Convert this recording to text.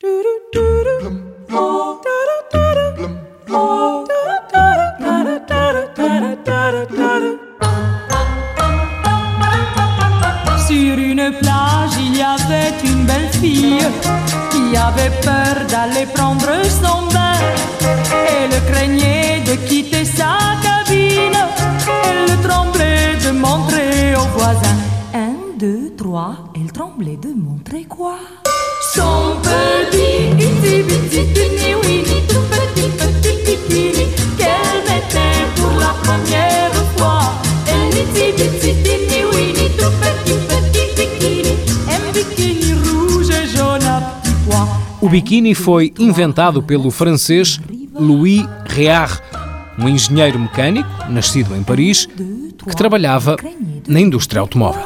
Sur une plage, il y avait une belle fille qui avait peur d'aller prendre son bain. Elle craignait de quitter sa cabine. Elle tremblait de montrer aux voisins. Un, deux, trois, elle tremblait de montrer quoi? Son petit, O biquíni foi inventado pelo francês Louis Réard, um engenheiro mecânico nascido em Paris que trabalhava na indústria automóvel.